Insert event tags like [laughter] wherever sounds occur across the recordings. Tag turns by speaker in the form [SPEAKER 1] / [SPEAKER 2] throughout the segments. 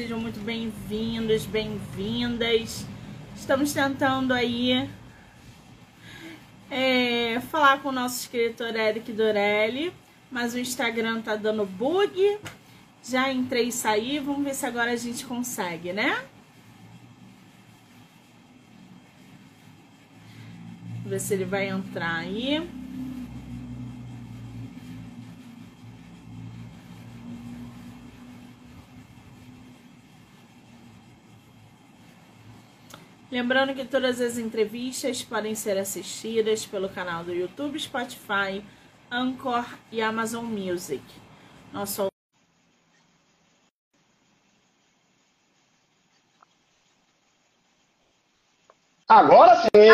[SPEAKER 1] Sejam muito bem-vindos, bem-vindas. Estamos tentando aí é, falar com o nosso escritor Eric Dorelli, mas o Instagram tá dando bug. Já entrei e saí, vamos ver se agora a gente consegue, né? Vamos ver se ele vai entrar aí. Lembrando que todas as entrevistas podem ser assistidas pelo canal do YouTube, Spotify, Anchor e Amazon Music. Nosso
[SPEAKER 2] Agora sim!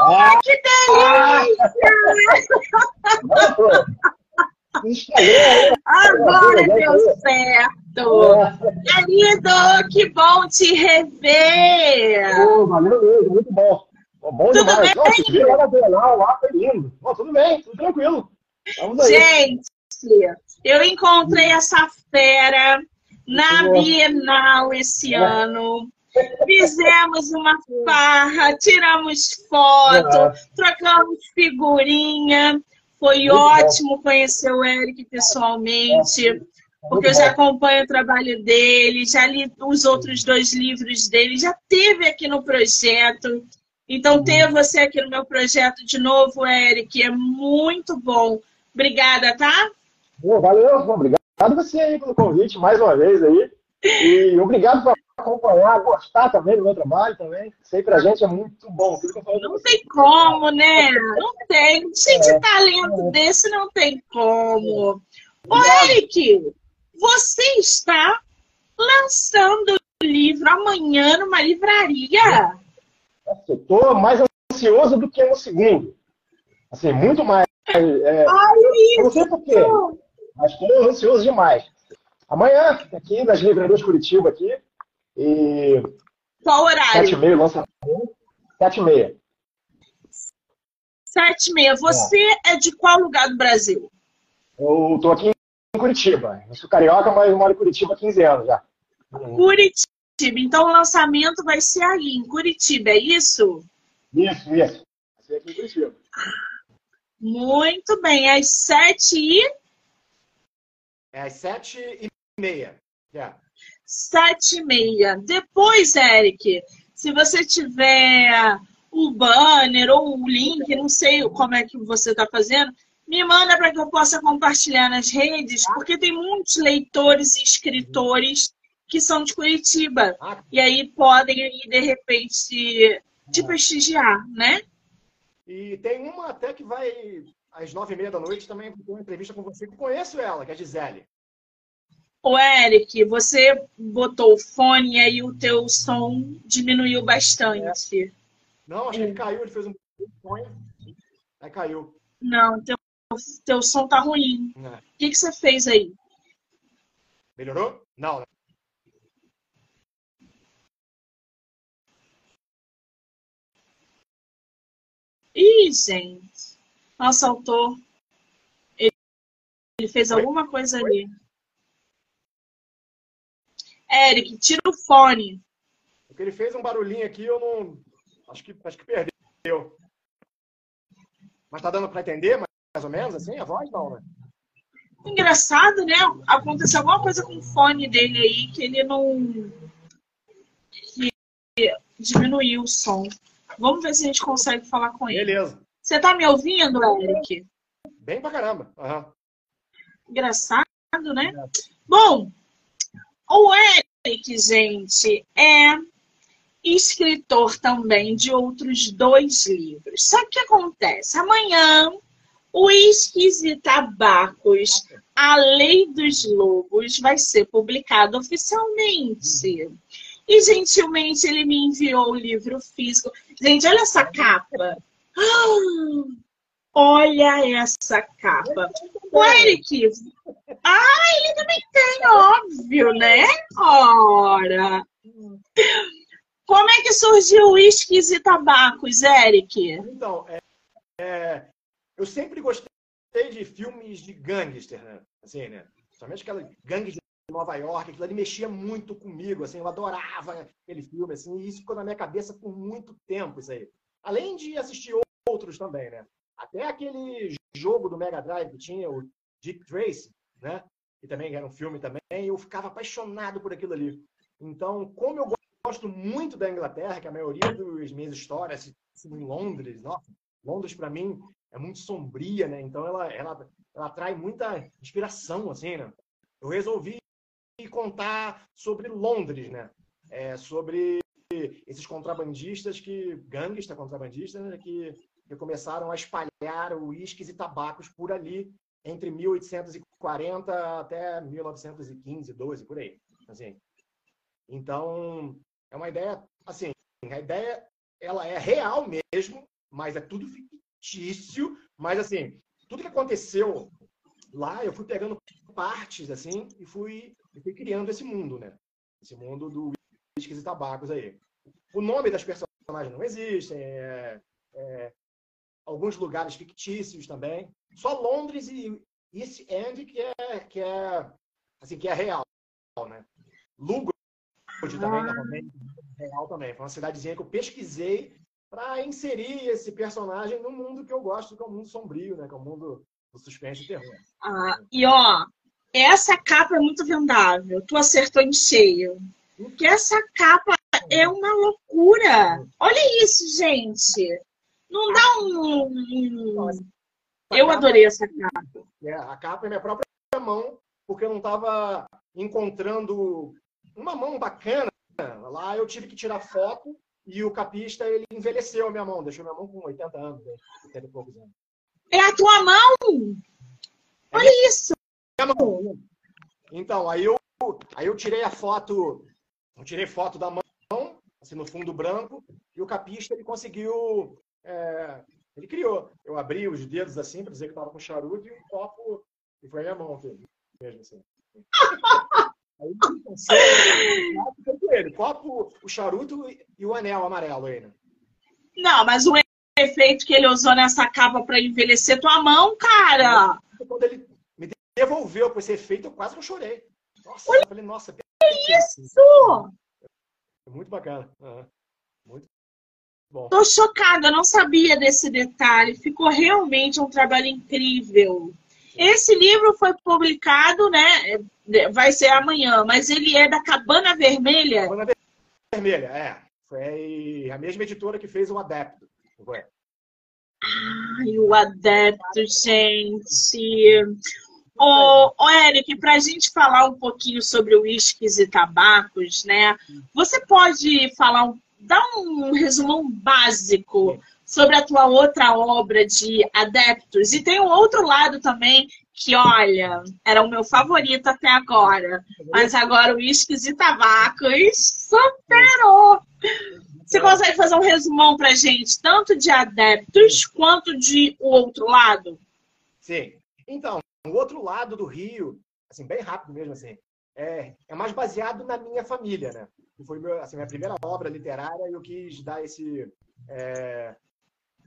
[SPEAKER 1] Ah, que delícia! Agora deu certo! Querido, que bom te rever!
[SPEAKER 2] Oh, valeu mesmo, muito bom. Oh, bom
[SPEAKER 1] tudo
[SPEAKER 2] demais.
[SPEAKER 1] bem?
[SPEAKER 2] Nossa, vi lá na Bienal, lá foi lindo. Oh, tudo bem, tudo tranquilo. Vamos aí.
[SPEAKER 1] Gente, eu encontrei essa fera na. Bienal esse ano. Fizemos uma farra, tiramos foto,
[SPEAKER 2] É.
[SPEAKER 1] trocamos figurinha. Foi
[SPEAKER 2] Muito bom.
[SPEAKER 1] ótimo conhecer o Eric pessoalmente, porque eu já acompanho o trabalho dele, já li os outros dois livros dele, já teve aqui no projeto. Então,
[SPEAKER 2] Uhum.
[SPEAKER 1] ter você aqui no meu projeto de novo, Eric, é muito bom. Obrigada, tá?
[SPEAKER 2] Valeu, obrigado você aí pelo convite mais uma vez aí. E obrigado por acompanhar, gostar também do meu trabalho também. Sei pra gente é muito bom.
[SPEAKER 1] Não tem como, né? Não tem. Gente,
[SPEAKER 2] É.
[SPEAKER 1] talento desse não tem como. Ô. Eric, você está lançando o livro amanhã numa livraria.
[SPEAKER 2] Eu tô mais ansioso do que no segundo. Assim, muito mais. É,
[SPEAKER 1] Olha
[SPEAKER 2] eu não sei por quê,
[SPEAKER 1] isso!
[SPEAKER 2] mas estou ansioso demais. Amanhã, aqui nas livrarias Curitiba, aqui, e
[SPEAKER 1] Qual
[SPEAKER 2] sete e
[SPEAKER 1] horário?
[SPEAKER 2] meia lançamento, sete e meia.
[SPEAKER 1] Sete e meia. Você é de qual lugar do Brasil?
[SPEAKER 2] Eu tô aqui em Curitiba. Eu sou carioca, mas eu moro em Curitiba há 15 anos já.
[SPEAKER 1] Curitiba. Então o lançamento vai ser aí, em Curitiba, é isso?
[SPEAKER 2] Isso, isso. Vai ser aqui em Curitiba.
[SPEAKER 1] Muito bem. Às sete e
[SPEAKER 2] É às sete e meia. É.
[SPEAKER 1] sete e meia. Depois, Eric, se você tiver o banner ou o link, não sei como é que você está fazendo, me manda para que eu possa compartilhar nas redes, porque tem muitos leitores e escritores que são de Curitiba.
[SPEAKER 2] Ah,
[SPEAKER 1] E aí podem, de repente, te prestigiar, né?
[SPEAKER 2] E tem uma até que vai às nove e meia da noite também ter uma entrevista com você, que conheço ela, que é a Gisele.
[SPEAKER 1] Ô, Eric, você botou o fone e aí o teu som diminuiu bastante.
[SPEAKER 2] Não, acho que ele caiu, ele fez um sonho. Aí caiu.
[SPEAKER 1] Não, teu, teu som tá ruim.
[SPEAKER 2] É.
[SPEAKER 1] O que, que você fez aí?
[SPEAKER 2] Melhorou? Não?
[SPEAKER 1] Ih, gente. Nossa, autor. Ele, ele fez
[SPEAKER 2] Oi?
[SPEAKER 1] alguma coisa ali. Eric, tira o fone.
[SPEAKER 2] Porque ele fez um barulhinho aqui, eu não. Acho que, acho que perdeu. Mas tá dando pra entender, mais, mais ou menos, assim, a voz não, né?
[SPEAKER 1] Engraçado, né? Aconteceu alguma coisa com o fone dele aí que ele não. que diminuiu o som. Vamos ver se a gente consegue falar com ele.
[SPEAKER 2] Beleza.
[SPEAKER 1] Você tá me ouvindo, Eric?
[SPEAKER 2] Bem pra caramba. Aham.
[SPEAKER 1] Engraçado, né? Bom, o Eric, gente, é escritor também de outros dois livros. Só que o que acontece? Amanhã, Uísques e Tabacos, A Lei dos Lobos, vai ser publicado oficialmente. E gentilmente ele me enviou o livro físico. Gente, olha essa capa. Ah, olha essa capa. O Eric. Ah, ele também tem, óbvio, né? Ora. Como é que surgiu Whiskies e Tabacos, Eric?
[SPEAKER 2] Então, é, é, eu sempre gostei de filmes de gangster, né? Assim, né? Somente aquelas gangues de Nova York, aquilo ali mexia muito comigo, assim, eu adorava aquele filme, assim, e isso ficou na minha cabeça por muito tempo, isso aí. Além de assistir outros também, né? Até aquele jogo do Mega Drive que tinha, o Dick Tracy, né? Que também era um filme também, eu ficava apaixonado por aquilo ali. Então, como eu gosto muito da Inglaterra, que a maioria das minhas histórias são em Londres, nossa, Londres para mim é muito sombria, né? Então ela, ela, ela atrai muita inspiração, assim, né? Eu resolvi contar sobre Londres, né? É, sobre esses contrabandistas que, gangsta contrabandistas, né? que, que começaram a espalhar uísques e tabacos por ali entre 1840 até 1915, 12, por aí. Assim. Então, é uma ideia, assim, a ideia ela é real mesmo, mas é tudo fictício, mas assim, tudo que aconteceu lá, eu fui pegando partes assim e fui, e fui criando esse mundo, né? Esse mundo do whisky e tabacos aí. O nome das personagens não existe, é, é, alguns lugares fictícios também. Só Londres e East End que é que é assim que é real, né? Lugo também, ah. também, real também. Foi uma cidadezinha que eu pesquisei para inserir esse personagem no mundo que eu gosto, que é o mundo sombrio, né? Que é o mundo do suspense e terror.
[SPEAKER 1] Ah, e ó, essa capa é muito vendável. Tu acertou em cheio. Porque essa capa é uma loucura. Olha isso, gente. Não dá um. Eu adorei essa capa.
[SPEAKER 2] É, a capa é minha própria mão, porque eu não estava encontrando uma mão bacana. Lá eu tive que tirar foto e o capista ele envelheceu a minha mão, deixou minha mão com 80 anos, 80 né? e poucos anos.
[SPEAKER 1] É a tua mão? É Olha isso!
[SPEAKER 2] Mão. Então, aí eu, aí eu tirei a foto, eu tirei foto da mão, assim, no fundo branco, e o capista ele conseguiu. É, ele criou. Eu abri os dedos assim para dizer que estava com charuto e um copo. E foi a minha mão mesmo assim. [laughs] Aí ele, copo, o charuto e o anel amarelo aí, né?
[SPEAKER 1] Não, mas o efeito que ele usou nessa capa para envelhecer tua mão, cara.
[SPEAKER 2] Quando ele me devolveu com esse efeito, eu quase que eu chorei. Nossa, Olha, eu falei, nossa, que
[SPEAKER 1] isso!
[SPEAKER 2] Muito bacana. Uhum. Muito bom.
[SPEAKER 1] Tô chocada, não sabia desse detalhe. Ficou realmente um trabalho incrível. Esse livro foi publicado, né? Vai ser amanhã, mas ele é da Cabana Vermelha.
[SPEAKER 2] Cabana Vermelha, é. Foi a mesma editora que fez o Adepto. Foi.
[SPEAKER 1] Ai, o Adepto, gente. Ô, ô Eric, para a gente falar um pouquinho sobre uísques e tabacos, né? Você pode falar, dar um resumão básico sobre a tua outra obra de Adeptos. E tem um outro lado também que, olha, era o meu favorito até agora. Mas agora o Uísques e Tabacos superou. Você consegue fazer um resumão pra gente, tanto de Adeptos quanto de o outro lado?
[SPEAKER 2] Sim. Então, o outro lado do Rio, assim, bem rápido mesmo, assim, é, é mais baseado na minha família, né? Que foi meu, assim, minha primeira obra literária e eu quis dar esse, é,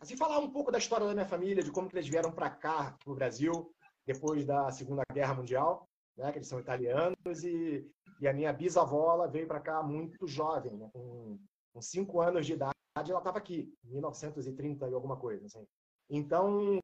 [SPEAKER 2] assim, falar um pouco da história da minha família, de como que eles vieram para cá, para o Brasil, depois da Segunda Guerra Mundial, né, que eles são italianos, e, e a minha bisavó ela veio para cá muito jovem, né, com, com cinco anos de idade, ela estava aqui, em 1930 e alguma coisa. Assim. Então,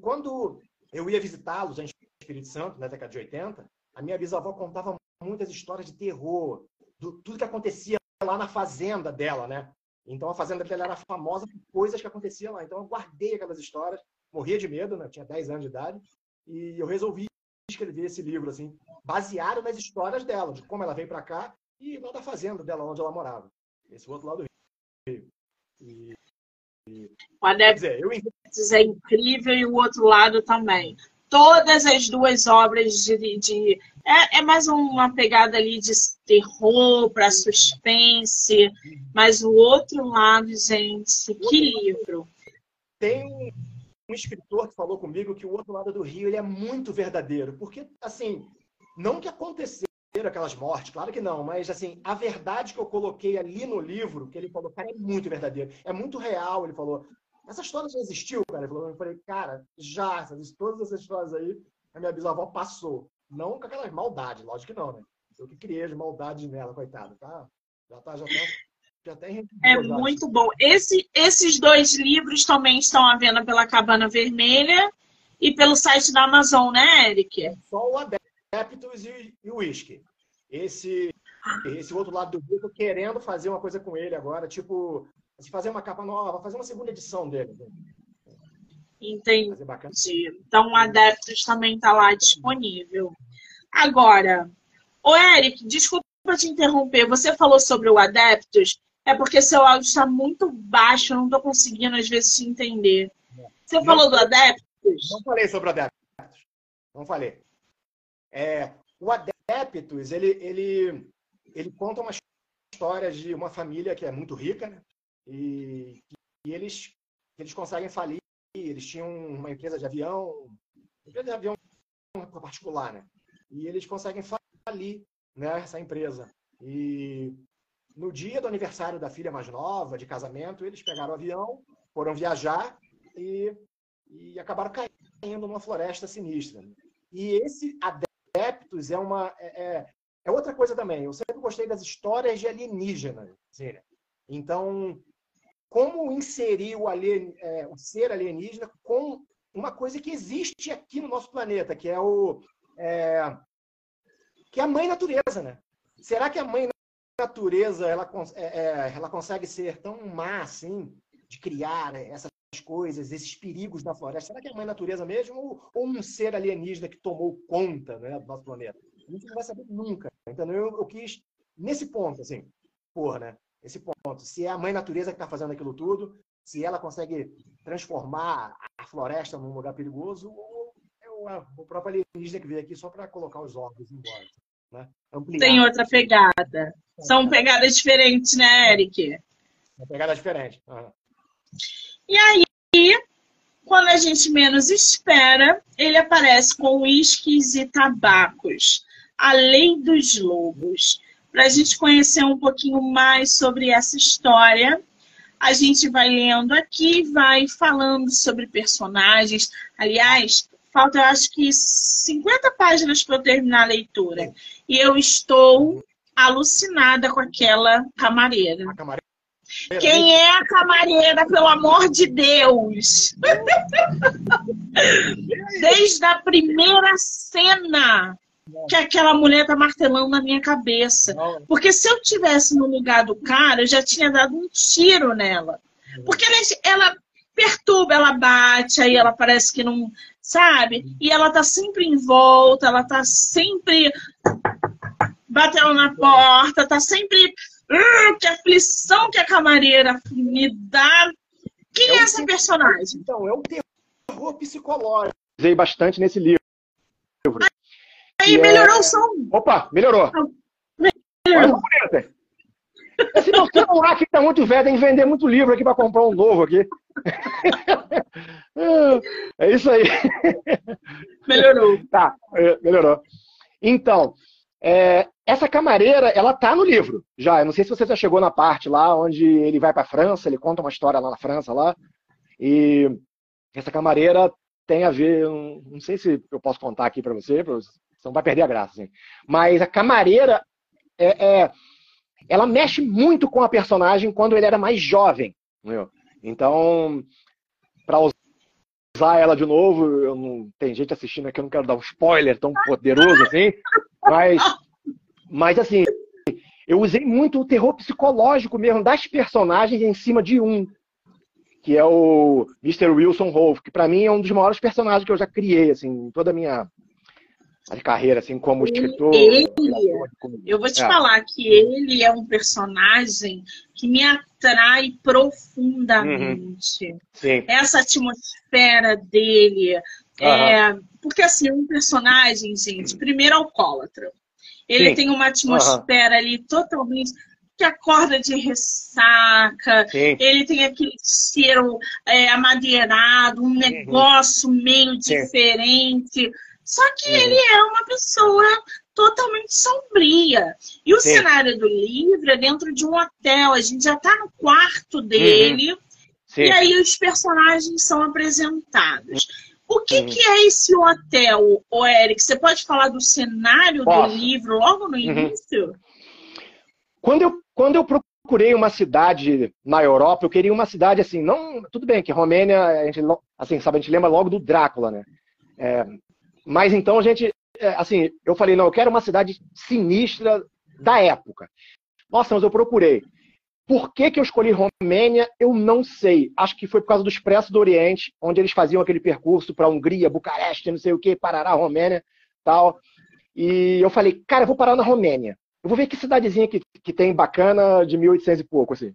[SPEAKER 2] quando eu ia visitá-los em Espírito Santo, na década de 80, a minha bisavó contava muitas histórias de terror, do tudo que acontecia lá na fazenda dela, né? Então a fazenda dela era famosa por coisas que aconteciam lá. Então eu guardei aquelas histórias, morria de medo, né? tinha 10 anos de idade, e eu resolvi escrever esse livro, assim, baseado nas histórias dela, de como ela veio para cá e lá da fazenda dela, onde ela morava. Esse outro lado do Rio.
[SPEAKER 1] E, e, o Adeptos eu... é incrível e o outro lado também todas as duas obras de. de é, é, mais uma pegada ali de terror para suspense, mas o outro lado, gente, que livro.
[SPEAKER 2] Tem um escritor que falou comigo que o outro lado do rio ele é muito verdadeiro, porque assim, não que aconteceram aquelas mortes, claro que não, mas assim, a verdade que eu coloquei ali no livro, que ele falou, cara, é muito verdadeiro, é muito real, ele falou. Essa história já existiu, cara. Eu falei, cara, já, todas essas histórias aí, a minha bisavó passou. Não com aquelas maldades, lógico que não, né? Eu que criei as maldades nela, coitada, tá? Já tá, já tá.
[SPEAKER 1] É muito bom. Esse, esses dois livros também estão à venda pela Cabana Vermelha e pelo site da Amazon, né, Eric?
[SPEAKER 2] É só o Adeptus e, e o Whisky. Esse, esse outro lado do livro, querendo fazer uma coisa com ele agora, tipo, fazer uma capa nova, fazer uma segunda edição dele.
[SPEAKER 1] Entendi. Então, o Adeptus também está lá disponível. Agora, o Eric, desculpa te interromper. Você falou sobre o Adeptus, é porque seu áudio está muito baixo, eu não estou conseguindo, às vezes, te entender. Você não, falou do Adeptus?
[SPEAKER 2] Não falei sobre o Adeptus. Não falei. É, o Adeptus, ele, ele, ele conta uma história de uma família que é muito rica, né? E, e eles, eles conseguem falir. Eles tinham uma empresa de avião, empresa de avião particular, né? E eles conseguem falir né, essa empresa. E no dia do aniversário da filha mais nova, de casamento, eles pegaram o avião, foram viajar e, e acabaram caindo numa floresta sinistra. E esse Adeptus é uma é, é, é outra coisa também. Eu sempre gostei das histórias de alienígenas. Então, como inserir o, alien, é, o ser alienígena com uma coisa que existe aqui no nosso planeta, que é o é, que é a mãe natureza, né? Será que a mãe natureza ela, é, é, ela consegue ser tão má assim de criar né, essas coisas, esses perigos da floresta? Será que é a mãe natureza mesmo ou, ou um ser alienígena que tomou conta né, do nosso planeta? A gente não vai saber nunca. Então eu, eu quis nesse ponto assim, porra, né? Esse ponto, se é a mãe natureza que está fazendo aquilo tudo, se ela consegue transformar a floresta num lugar perigoso, ou é o próprio alienígena que veio aqui só para colocar os órgãos embora. Né?
[SPEAKER 1] Tem outra pegada. São pegadas diferentes, né, Eric?
[SPEAKER 2] Uma pegada diferente. Uhum.
[SPEAKER 1] E aí, quando a gente menos espera, ele aparece com uísques e tabacos. A Lei dos Lobos. Para a gente conhecer um pouquinho mais sobre essa história, a gente vai lendo aqui, vai falando sobre personagens. Aliás, falta, eu acho que 50 páginas para eu terminar a leitura. E eu estou alucinada com aquela camareira. Camareira? Quem é a camareira, pelo amor de Deus? [laughs] Desde a primeira cena que aquela mulher tá martelando na minha cabeça. Porque se eu tivesse no lugar do cara, eu já tinha dado um tiro nela. Porque ela, ela perturba, ela bate, aí ela parece que não, sabe? E ela tá sempre em volta, ela tá sempre batendo na porta, tá sempre. Uh, que aflição que a camareira me dá. Quem é, é essa personagem?
[SPEAKER 2] Então, é um terror psicológico. Usei bastante nesse livro.
[SPEAKER 1] Aí, melhorou é... o som.
[SPEAKER 2] Opa, melhorou. Melhorou. Olha, esse meu celular aqui tá muito velho, tem que vender muito livro aqui para comprar um novo aqui. É isso aí.
[SPEAKER 1] Melhorou.
[SPEAKER 2] Tá, é, melhorou. Então, é, essa camareira, ela tá no livro já. Eu não sei se você já chegou na parte lá onde ele vai para a França, ele conta uma história lá na França lá. E essa camareira tem a ver, não sei se eu posso contar aqui para você, você não vai perder a graça. Assim. Mas a camareira é, é ela mexe muito com a personagem quando ele era mais jovem. Entendeu? Então, para usar ela de novo, eu não tem gente assistindo aqui, eu não quero dar um spoiler tão poderoso assim, mas, mas assim, eu usei muito o terror psicológico mesmo das personagens em cima de um, que é o Mr. Wilson Wolf, que para mim é um dos maiores personagens que eu já criei assim, em toda a minha de carreira, assim, como escritor.
[SPEAKER 1] Ele, eu vou te é. falar que ele é um personagem que me atrai profundamente.
[SPEAKER 2] Uhum.
[SPEAKER 1] Essa atmosfera dele. Uhum. É, porque, assim, um personagem, gente, primeiro alcoólatra. Ele Sim. tem uma atmosfera uhum. ali totalmente que acorda de ressaca, Sim. ele tem aquele cheiro é, amadeirado, um uhum. negócio meio Sim. diferente. Só que uhum. ele é uma pessoa totalmente sombria. E o Sim. cenário do livro é dentro de um hotel. A gente já está no quarto dele. Uhum. E aí os personagens são apresentados. O que, uhum. que é esse hotel, o Eric? Você pode falar do cenário Posso. do livro logo no uhum. início? Uhum.
[SPEAKER 2] Quando eu, quando eu procurei uma cidade na Europa, eu queria uma cidade assim, não. Tudo bem que Romênia, a gente, assim, sabe, a gente lembra logo do Drácula, né? É, mas então a gente, é, assim, eu falei, não, eu quero uma cidade sinistra da época. Nossa, mas eu procurei. Por que, que eu escolhi Romênia, eu não sei. Acho que foi por causa do Expresso do Oriente, onde eles faziam aquele percurso para Hungria, Bucareste, não sei o que, Parará, Romênia, tal. E eu falei, cara, eu vou parar na Romênia. Eu vou ver que cidadezinha que, que tem bacana de 1800 e pouco, assim.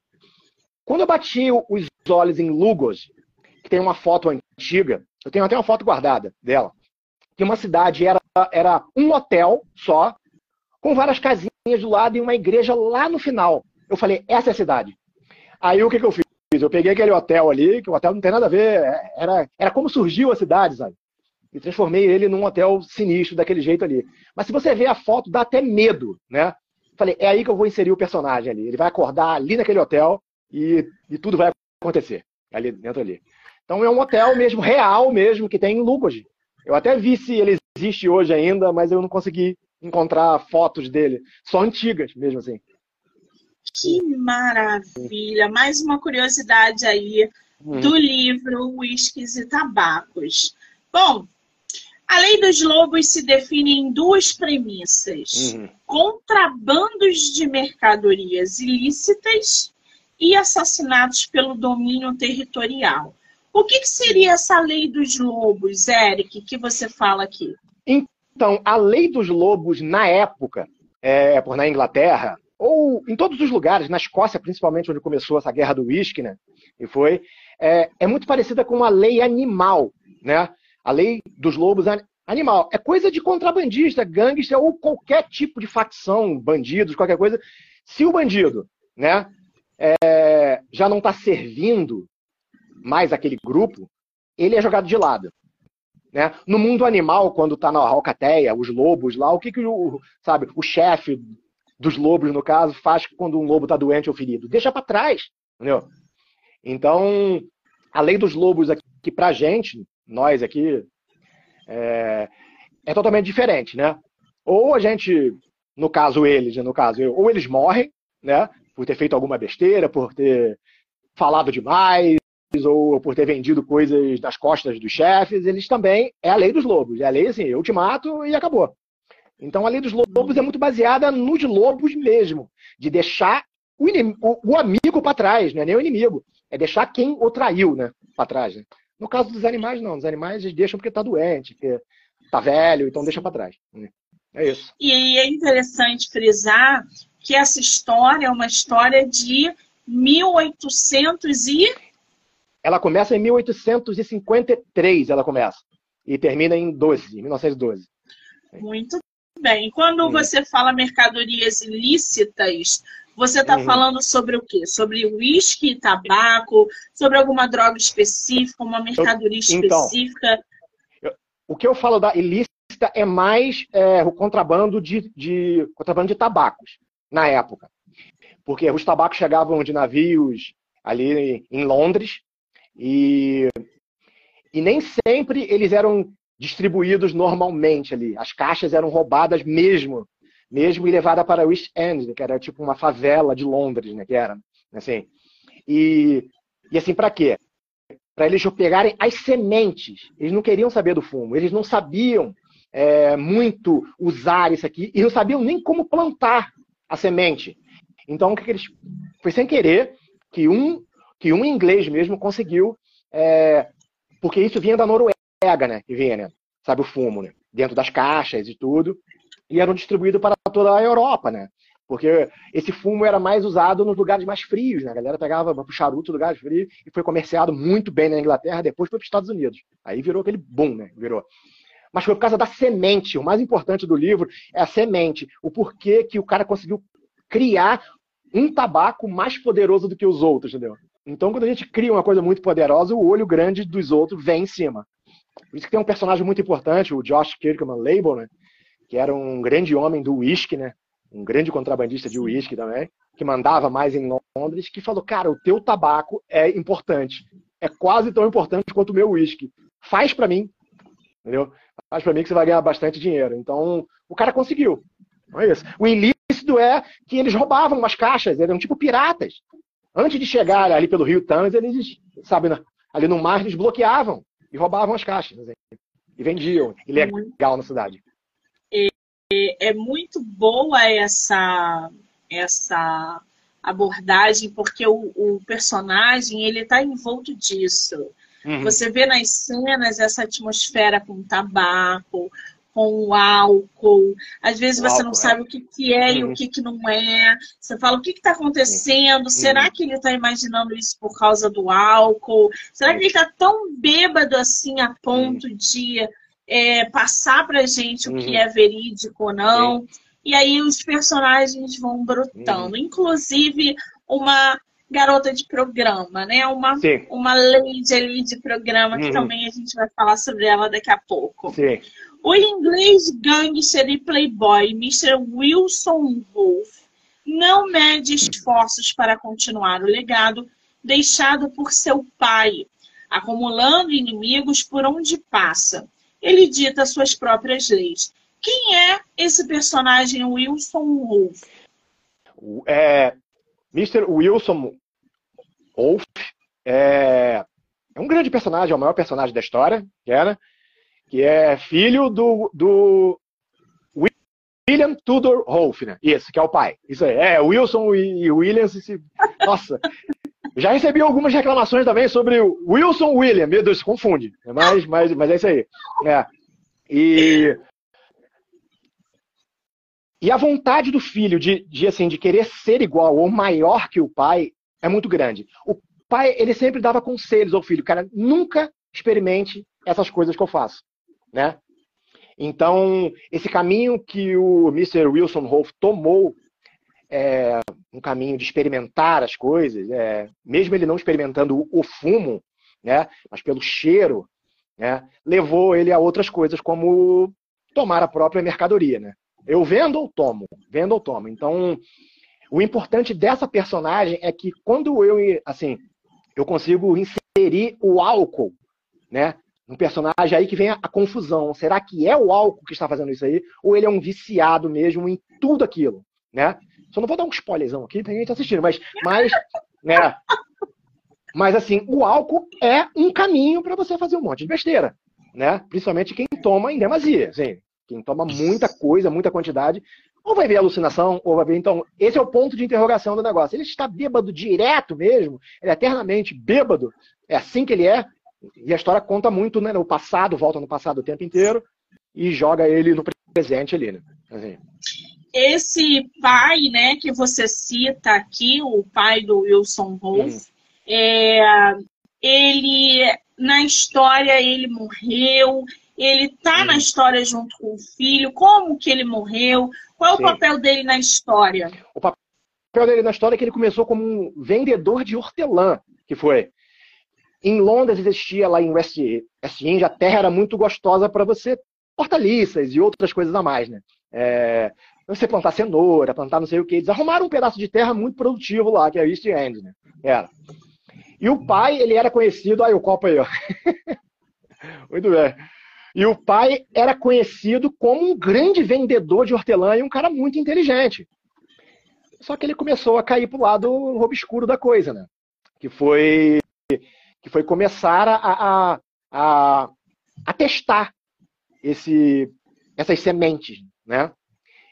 [SPEAKER 2] Quando eu bati os olhos em Lugos, que tem uma foto antiga, eu tenho até uma foto guardada dela, que uma cidade era, era um hotel só, com várias casinhas do lado e uma igreja lá no final. Eu falei, essa é a cidade. Aí o que, que eu fiz? Eu peguei aquele hotel ali, que o hotel não tem nada a ver, era, era como surgiu a cidade, sabe? E transformei ele num hotel sinistro daquele jeito ali. Mas se você ver a foto, dá até medo, né? Falei, é aí que eu vou inserir o personagem ali. Ele vai acordar ali naquele hotel e, e tudo vai acontecer ali dentro ali. Então é um hotel mesmo, real mesmo, que tem em Lucas. Eu até vi se ele existe hoje ainda, mas eu não consegui encontrar fotos dele. Só antigas mesmo assim.
[SPEAKER 1] Que maravilha! Mais uma curiosidade aí hum. do livro Whiskies e Tabacos. Bom, a lei dos lobos se define em duas premissas: uhum. contrabandos de mercadorias ilícitas e assassinatos pelo domínio territorial. O que, que, seria essa lei dos lobos, Eric, que você fala aqui?
[SPEAKER 2] Então, a lei dos lobos, na época, é, por na Inglaterra, ou em todos os lugares, na Escócia, principalmente, onde começou essa guerra do uísque, né? E foi, é, é muito parecida com a lei animal, né? A lei dos lobos animal. É coisa de contrabandista, gangster ou qualquer tipo de facção, bandidos, qualquer coisa. Se o bandido, né, é, já não está servindo mais aquele grupo, ele é jogado de lado. Né? No mundo animal, quando está na alcateia, os lobos lá, o que, que o, sabe, o chefe dos lobos, no caso, faz quando um lobo está doente ou ferido? Deixa para trás, entendeu? Então, a lei dos lobos aqui pra gente, nós aqui, é, é totalmente diferente, né? Ou a gente, no caso eles, no caso eu, ou eles morrem, né? Por ter feito alguma besteira, por ter falado demais, ou por ter vendido coisas nas costas dos chefes, eles também é a lei dos lobos. É a lei assim, eu te mato e acabou. Então a lei dos lobos é muito baseada nos lobos mesmo, de deixar o, inimigo, o, amigo para trás, não é nem o inimigo, é deixar quem o traiu, né, para trás. Né? No caso dos animais não, os animais eles deixam porque está doente, porque está velho, então deixa para trás. Né? É isso.
[SPEAKER 1] E é interessante frisar que essa história é uma história de 1800 e
[SPEAKER 2] ela começa em 1853, ela começa e termina em 12, 1912.
[SPEAKER 1] Muito bem. Quando hum. você fala mercadorias ilícitas, você está uhum. falando sobre o quê? Sobre uísque, tabaco, sobre alguma droga específica, uma mercadoria eu, então, específica?
[SPEAKER 2] Eu, o que eu falo da ilícita é mais é, o contrabando de, de, contrabando de tabacos na época. Porque os tabacos chegavam de navios ali em Londres e, e nem sempre eles eram distribuídos normalmente ali. As caixas eram roubadas mesmo, mesmo e levadas para West End, que era tipo uma favela de Londres, né? Que era, assim. E, e assim, para quê? Para eles pegarem as sementes. Eles não queriam saber do fumo, eles não sabiam é, muito usar isso aqui e não sabiam nem como plantar a semente. Então, o que, que eles. Foi sem querer que um, que um inglês mesmo conseguiu. É, porque isso vinha da Noruega né? Que vinha, né? Sabe, o fumo, né? Dentro das caixas e tudo. E eram distribuídos para toda a Europa, né? Porque esse fumo era mais usado nos lugares mais frios, né? A galera pegava para o charuto lugares frios e foi comerciado muito bem na Inglaterra, depois foi para os Estados Unidos. Aí virou aquele boom, né? Virou. Mas foi por causa da semente. O mais importante do livro é a semente. O porquê que o cara conseguiu criar um tabaco mais poderoso do que os outros, entendeu? Então, quando a gente cria uma coisa muito poderosa, o olho grande dos outros vem em cima. Por isso que tem um personagem muito importante, o Josh Kirkman Label, né? Que era um grande homem do whisky, né? Um grande contrabandista de whisky também, que mandava mais em Londres, que falou, cara, o teu tabaco é importante. É quase tão importante quanto o meu whisky. Faz para mim, entendeu? Faz para mim que você vai ganhar bastante dinheiro. Então, o cara conseguiu. Não é isso. O ilícito é que eles roubavam umas caixas, eram tipo piratas. Antes de chegar ali pelo Rio Thames, eles, sabe, ali no mar, eles bloqueavam e roubavam as caixas. Assim, e vendiam, ilegal na cidade.
[SPEAKER 1] É, é muito boa essa, essa abordagem, porque o, o personagem ele está envolto disso. Uhum. Você vê nas cenas essa atmosfera com tabaco, com o álcool. Às vezes o você álcool, não sabe é. o que, que é uhum. e o uhum. que, que não é. Você fala, o que está acontecendo? Uhum. Será que ele está imaginando isso por causa do álcool? Será que ele está tão bêbado assim a ponto uhum. de é, passar para gente o que uhum. é verídico ou não? E aí os personagens vão brotando. Uhum. Inclusive, uma garota de programa, né? Uma, uma lady ali de programa, que também a gente vai falar sobre ela daqui a pouco.
[SPEAKER 2] Sim.
[SPEAKER 1] O inglês gangster e playboy Mr. Wilson Wolf não mede esforços para continuar o legado deixado por seu pai, acumulando inimigos por onde passa. Ele dita suas próprias leis. Quem é esse personagem Wilson Wolf?
[SPEAKER 2] É, Mr. Wilson Wolf é, é, um grande personagem, é o maior personagem da história, que era. Que é filho do, do William Tudor Wolff, né? Isso, que é o pai. Isso aí. É, Wilson e Williams. Esse... Nossa. Já recebi algumas reclamações também sobre o Wilson William. Meu Deus, se confunde. Mas, mas, mas é isso aí. É. E, e a vontade do filho de, de, assim, de querer ser igual ou maior que o pai é muito grande. O pai, ele sempre dava conselhos ao filho. Cara, nunca experimente essas coisas que eu faço né? Então, esse caminho que o Mr. Wilson Wolf tomou, é, um caminho de experimentar as coisas, é, mesmo ele não experimentando o, fumo, né, mas pelo cheiro, né, levou ele a outras coisas, como tomar a própria mercadoria. Né? Eu vendo ou tomo? Vendo ou tomo. Então, o importante dessa personagem é que quando eu, assim, eu consigo inserir o álcool, né, um personagem aí que vem a, a, confusão. Será que é o álcool que está fazendo isso aí? Ou ele é um viciado mesmo em tudo aquilo, né? Só não vou dar um spoilerzão aqui, tem gente assistindo, mas, mas, né? Mas assim, o álcool é um caminho para você fazer um monte de besteira, né? Principalmente quem toma em demasia, assim, quem toma muita coisa, muita quantidade, ou vai ver alucinação, ou vai ver. Então, esse é o ponto de interrogação do negócio. Ele está bêbado direto mesmo, ele é eternamente bêbado, é assim que ele é, e a história conta muito, né? No passado, volta no passado o tempo inteiro e joga ele no presente ali, né? Assim.
[SPEAKER 1] Esse pai, né, que você cita aqui, o pai do Wilson Wolf, hum. é, ele na história ele morreu, ele tá hum. na história junto com o filho, como que ele morreu, qual é o Sim. papel dele na história?
[SPEAKER 2] O papel dele na história é que ele começou como um vendedor de hortelã, que foi em Londres existia lá em West, End, a terra era muito gostosa para você, hortaliças e outras coisas a mais, né? É, você plantar cenoura, plantar não sei o que. Eles arrumaram um pedaço de terra muito produtivo lá, que é East End, né? Era. E o pai, ele era conhecido. Aí o copo aí, ó. [laughs] muito bem. E o pai era conhecido como um grande vendedor de hortelã e um cara muito inteligente. Só que ele começou a cair para o lado obscuro da coisa, né? Que foi que foi começar a, a, a, a testar esse, essas sementes, né?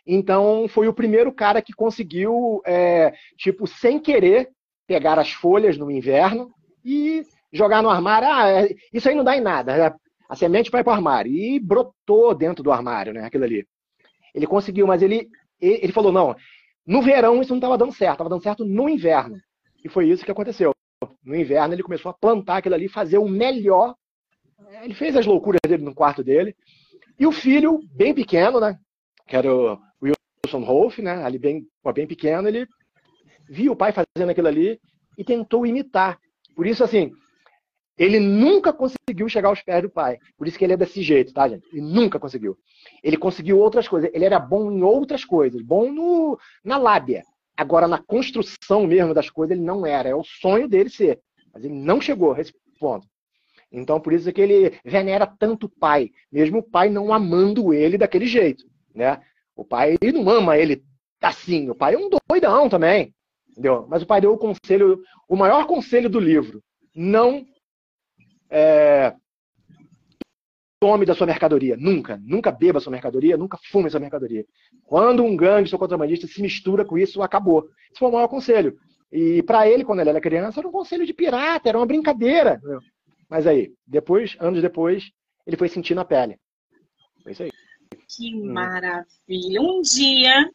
[SPEAKER 2] Então foi o primeiro cara que conseguiu, é, tipo, sem querer, pegar as folhas no inverno e jogar no armário. Ah, é, isso aí não dá em nada. A semente vai para o armário. E brotou dentro do armário, né? Aquilo ali. Ele conseguiu, mas ele, ele falou: não, no verão isso não estava dando certo, estava dando certo no inverno. E foi isso que aconteceu no inverno, ele começou a plantar aquilo ali, fazer o melhor. Ele fez as loucuras dele no quarto dele. E o filho, bem pequeno, né? Que era o Wilson Wolf, né? Ali bem, bem pequeno, ele viu o pai fazendo aquilo ali e tentou imitar. Por isso, assim, ele nunca conseguiu chegar aos pés do pai. Por isso que ele é desse jeito, tá, gente? Ele nunca conseguiu. Ele conseguiu outras coisas. Ele era bom em outras coisas. Bom no, na lábia. Agora, na construção mesmo das coisas, ele não era. É o sonho dele ser. Mas ele não chegou a esse ponto. Então, por isso é que ele venera tanto o pai, mesmo o pai não amando ele daquele jeito, né? O pai não ama ele assim, o pai é um doidão também, entendeu? Mas o pai deu o conselho, o maior conselho do livro, não é, tome da sua mercadoria, nunca, nunca beba sua mercadoria, nunca fume sua mercadoria. Quando um gangue ou contrabandista se mistura com isso, acabou. Esse foi o maior conselho. E para ele, quando ele era criança, era um conselho de pirata, era uma brincadeira. Entendeu? Mas aí, depois, anos depois, ele foi sentir na pele. Foi isso aí.
[SPEAKER 1] Que hum. maravilha. Um dia,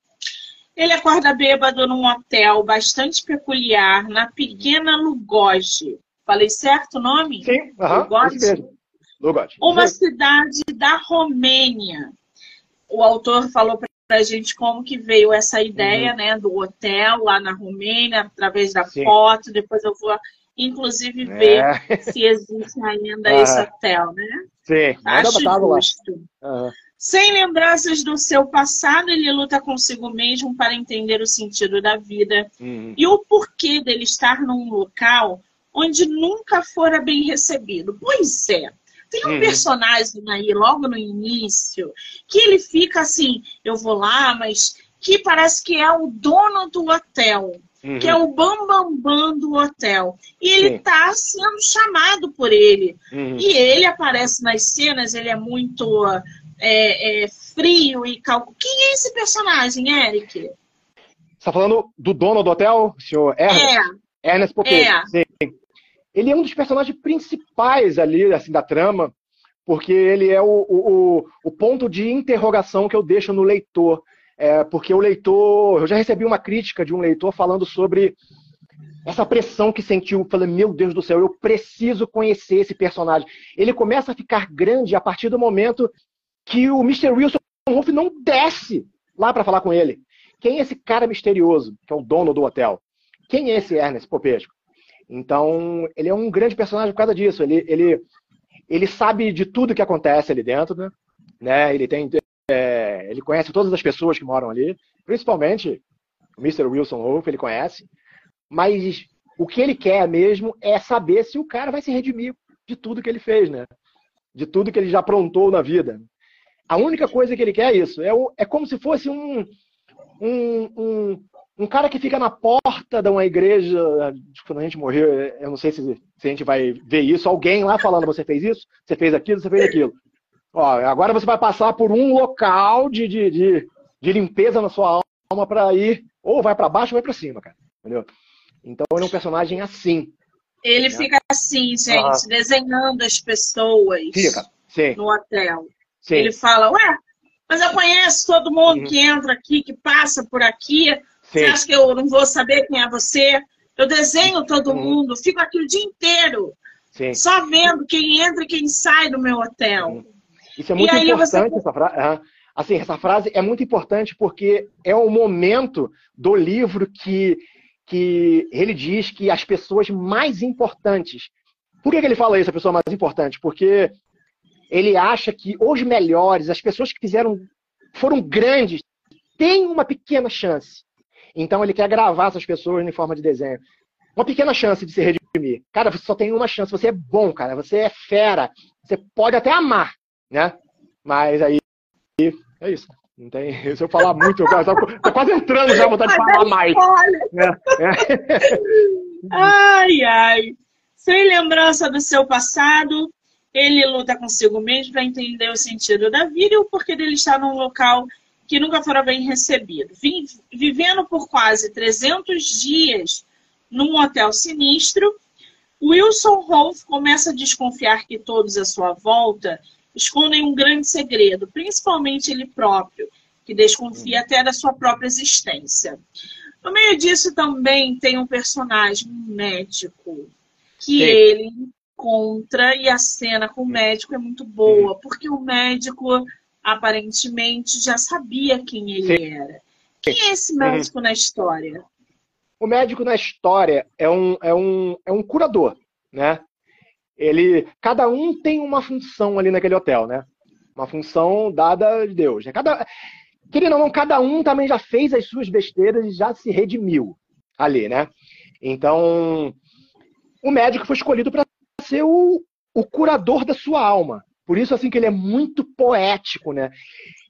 [SPEAKER 1] ele acorda bêbado num hotel bastante peculiar, na pequena Lugosi. Falei certo o nome?
[SPEAKER 2] Sim, uh
[SPEAKER 1] Uma cidade da Romênia. O autor falou para a gente como que veio essa ideia, uhum. né, do hotel lá na Romênia, através da Sim. foto. Depois eu vou inclusive ver é. se existe ainda [laughs] esse hotel, né?
[SPEAKER 2] Sim,
[SPEAKER 1] acho justo. Uhum. Sem lembranças do seu passado, ele luta consigo mesmo para entender o sentido da vida uhum. e o porquê dele estar num local onde nunca fora bem recebido. Pois é. Tem um uhum. personagem aí, logo no início, que ele fica assim, eu vou lá, mas que parece que é o dono do hotel uhum. que é o bambambam bam, bam do hotel. E ele está sendo chamado por ele. Uhum. E ele aparece nas cenas, ele é muito é, é, frio e calmo. Quem é esse personagem, Eric? Você
[SPEAKER 2] está falando do dono do hotel, senhor Ernest? É. Ernest Popeye. É. Sim. Ele é um dos personagens principais ali, assim, da trama, porque ele é o, o, o ponto de interrogação que eu deixo no leitor é, porque o leitor, eu já recebi uma crítica de um leitor falando sobre essa pressão que sentiu. Falei, meu Deus do céu, eu preciso conhecer esse personagem. Ele começa a ficar grande a partir do momento que o Mr. Wilson Wolf não desce lá para falar com ele. Quem é esse cara misterioso, que é o dono do hotel? Quem é esse Ernest Popesco? Então, ele é um grande personagem por causa disso. Ele, ele, ele sabe de tudo que acontece ali dentro, né? né? Ele tem é, ele conhece todas as pessoas que moram ali, principalmente o Mr. Wilson Wolf, ele conhece. Mas o que ele quer mesmo é saber se o cara vai se redimir de tudo que ele fez, né? De tudo que ele já aprontou na vida. A única coisa que ele quer é isso. É, o, é como se fosse um, um, um, um, cara que fica na porta de uma igreja. Quando a gente morrer, eu não sei se, se a gente vai ver isso. Alguém lá falando: você fez isso, você fez aquilo, você fez aquilo. Ó, agora você vai passar por um local de, de, de, de limpeza na sua alma para ir, ou vai para baixo ou vai para cima, cara. Entendeu? Então ele é um personagem assim.
[SPEAKER 1] Ele né? fica assim, gente, desenhando as pessoas
[SPEAKER 2] fica. Sim.
[SPEAKER 1] no hotel. Sim. Ele fala, ué, mas eu conheço todo mundo uhum. que entra aqui, que passa por aqui. Sim. Você acha que eu não vou saber quem é você? Eu desenho todo uhum. mundo, fico aqui o dia inteiro. Sim. Só vendo quem entra e quem sai do meu hotel. Uhum.
[SPEAKER 2] Isso é muito importante, você... essa frase. Assim, essa frase é muito importante porque é o momento do livro que, que ele diz que as pessoas mais importantes. Por que, que ele fala isso, a pessoa mais importante? Porque ele acha que os melhores, as pessoas que fizeram, foram grandes, têm uma pequena chance. Então ele quer gravar essas pessoas em forma de desenho. Uma pequena chance de se redimir. Cara, você só tem uma chance. Você é bom, cara. Você é fera. Você pode até amar né? Mas aí é isso. Não tem, [laughs] se eu falar muito, eu tô, quase entrando já, vontade de falar mais.
[SPEAKER 1] Né? [laughs] Ai, ai. Sem lembrança do seu passado, ele luta consigo mesmo para entender o sentido da vida e o porquê dele estar num local que nunca fora bem recebido. Vivendo por quase 300 dias num hotel sinistro, Wilson Rolfe começa a desconfiar que todos à sua volta escondem um grande segredo, principalmente ele próprio, que desconfia uhum. até da sua própria existência. No meio disso também tem um personagem, um médico, que Sim. ele encontra e a cena com o médico é muito boa, uhum. porque o médico aparentemente já sabia quem ele Sim. era. Quem é esse médico uhum. na história?
[SPEAKER 2] O médico na história é um, é um, é um curador, né? ele, cada um tem uma função ali naquele hotel, né? Uma função dada de Deus. Né? Cada, querendo ou não, cada um também já fez as suas besteiras e já se redimiu ali, né? Então, o médico foi escolhido para ser o, o curador da sua alma. Por isso, assim, que ele é muito poético, né?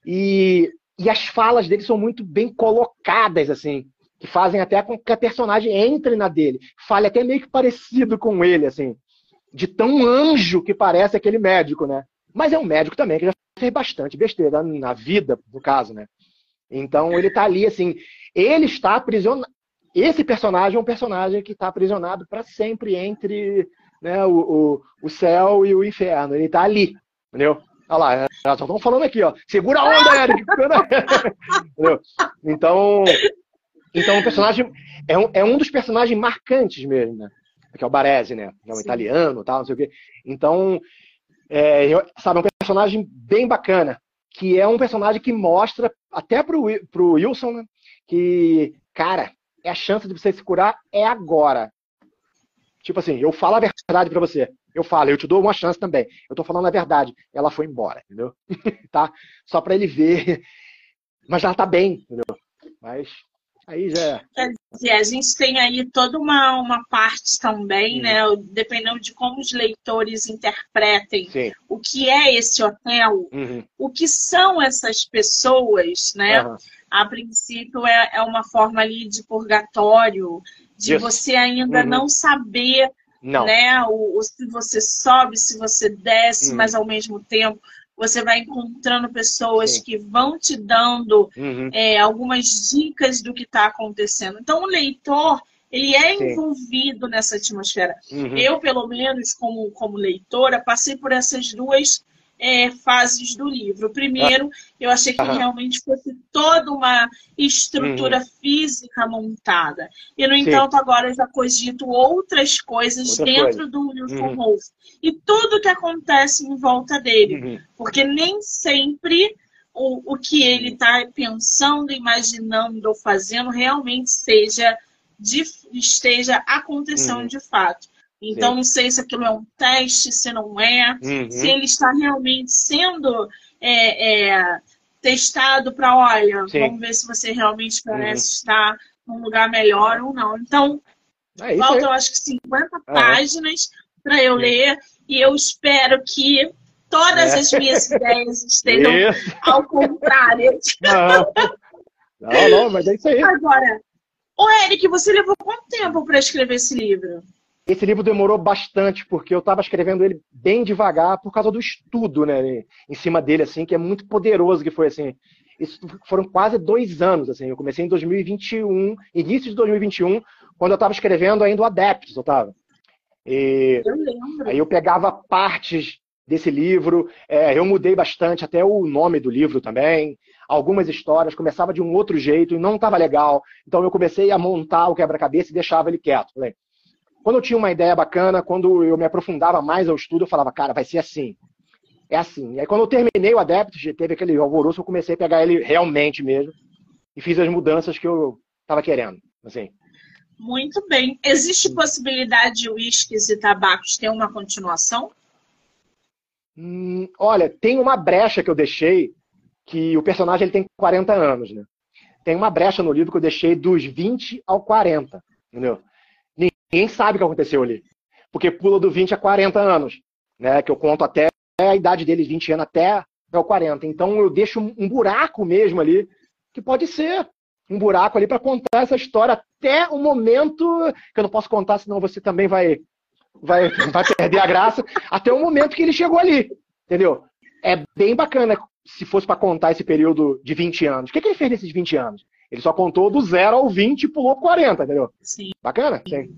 [SPEAKER 2] E, e as falas dele são muito bem colocadas, assim, que fazem até com que a personagem entre na dele. Fale até meio que parecido com ele, assim. De tão anjo que parece aquele médico, né? Mas é um médico também que já fez bastante besteira na vida, no caso, né? Então ele tá ali, assim, ele está aprisionado. Esse personagem é um personagem que está aprisionado para sempre entre né, o, o, o, céu e o inferno. Ele está ali, entendeu? Olha lá, só estão falando aqui, ó. Segura a onda, Eric! [laughs] então, então o personagem é um, é um dos personagens marcantes mesmo, né? Que é o Baresi, né? É um Sim. italiano, tal, não sei o quê. Então, é, sabe, é um personagem bem bacana, que é um personagem que mostra até pro, pro Wilson, né? Que, cara, é a chance de você se curar é agora. Tipo assim, eu falo a verdade para você. Eu falo, eu te dou uma chance também. Eu tô falando a verdade. Ela foi embora, entendeu? [laughs] tá? Só para ele ver. Mas ela tá bem, entendeu? Mas aí já é.
[SPEAKER 1] Quer dizer, a gente tem aí toda uma, uma parte também, uhum. né? Dependendo de como os leitores interpretem Sim. o que é esse hotel, uhum. o que são essas pessoas, né? Uhum. A princípio é, é uma forma ali de purgatório, de Isso. você ainda uhum. não saber não. né? O, o, se você sobe, se você desce, uhum. mas ao mesmo tempo você vai encontrando pessoas Sim. que vão te dando uhum. é, algumas dicas do que está acontecendo. Então, o leitor, ele é Sim. envolvido nessa atmosfera. Uhum. Eu, pelo menos, como, como leitora, passei por essas duas é, fases do livro. Primeiro, eu achei que realmente fosse toda uma estrutura uhum. física montada. E, no Sim. entanto, agora eu já cogito outras coisas Outra dentro coisa. do Wilson uhum. E tudo que acontece em volta dele. Uhum. Porque nem sempre o, o que ele está pensando, imaginando ou fazendo realmente seja de, esteja acontecendo uhum. de fato. Então, Sim. não sei se aquilo é um teste, se não é, uhum. se ele está realmente sendo é, é, testado para, olha, Sim. vamos ver se você realmente parece uhum. estar num lugar melhor ou não. Então, é faltam, eu acho que 50 páginas para eu ler e eu espero que todas as minhas [laughs] ideias estejam isso. ao contrário.
[SPEAKER 2] Não. não, não, mas é isso aí.
[SPEAKER 1] Agora, ô Eric, você levou quanto tempo para escrever esse livro?
[SPEAKER 2] Esse livro demorou bastante, porque eu estava escrevendo ele bem devagar por causa do estudo, né? Em cima dele, assim, que é muito poderoso, que foi assim. Isso foram quase dois anos, assim. Eu comecei em 2021, início de 2021, quando eu estava escrevendo ainda o Adeptos, eu. E eu aí eu pegava partes desse livro, é, eu mudei bastante, até o nome do livro também. Algumas histórias começava de um outro jeito e não estava legal. Então eu comecei a montar o quebra-cabeça e deixava ele quieto. Falei, quando eu tinha uma ideia bacana, quando eu me aprofundava mais ao estudo, eu falava, cara, vai ser assim. É assim. E aí, quando eu terminei o Adeptus, teve aquele alvoroço, eu comecei a pegar ele realmente mesmo e fiz as mudanças que eu estava querendo. Assim.
[SPEAKER 1] Muito bem. Existe possibilidade de uísques e tabacos ter uma continuação?
[SPEAKER 2] Hum, olha, tem uma brecha que eu deixei, que o personagem ele tem 40 anos, né? Tem uma brecha no livro que eu deixei dos 20 ao 40, entendeu? Ninguém sabe o que aconteceu ali. Porque pula do 20 a 40 anos, né? Que eu conto até a idade dele, 20 anos até, até o 40. Então eu deixo um buraco mesmo ali, que pode ser um buraco ali para contar essa história até o momento que eu não posso contar, senão você também vai vai, [laughs] vai perder a graça, até o momento que ele chegou ali, entendeu? É bem bacana se fosse para contar esse período de 20 anos. O que, que ele fez nesses 20 anos? Ele só contou do 0 ao 20 e pulou 40, entendeu?
[SPEAKER 1] Sim.
[SPEAKER 2] Bacana? Sim.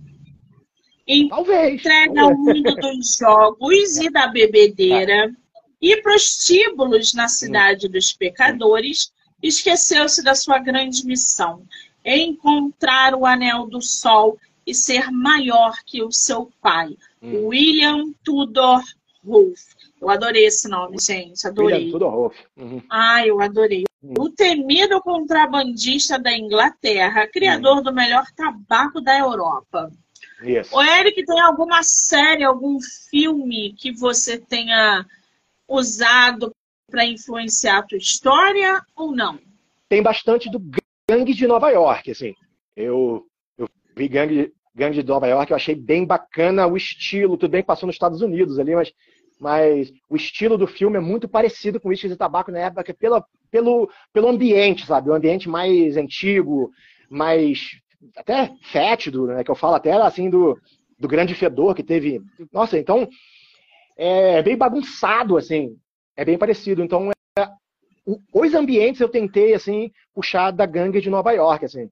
[SPEAKER 1] Entrega o mundo dos jogos e da bebedeira e prostíbulos na cidade dos pecadores, esqueceu-se da sua grande missão, encontrar o anel do sol e ser maior que o seu pai, hum. William Tudor Wolfe. Eu adorei esse nome, gente, adorei. William Tudor Wolfe. Uhum. Ah, eu adorei. Hum. O temido contrabandista da Inglaterra, criador hum. do melhor tabaco da Europa.
[SPEAKER 2] Isso.
[SPEAKER 1] O Eric, tem alguma série, algum filme que você tenha usado para influenciar a tua história ou não?
[SPEAKER 2] Tem bastante do Gangue de Nova York, assim. Eu, eu vi Gangue Gangue de Nova York, eu achei bem bacana o estilo, tudo bem que passou nos Estados Unidos ali, mas, mas o estilo do filme é muito parecido com Whisky e Tabaco na época, pela, pelo, pelo ambiente, sabe? O ambiente mais antigo, mais até fétido, né? Que eu falo até assim do, do grande fedor que teve. Nossa, então é bem bagunçado, assim. É bem parecido. Então, é, os ambientes eu tentei, assim, puxar da gangue de Nova York, assim.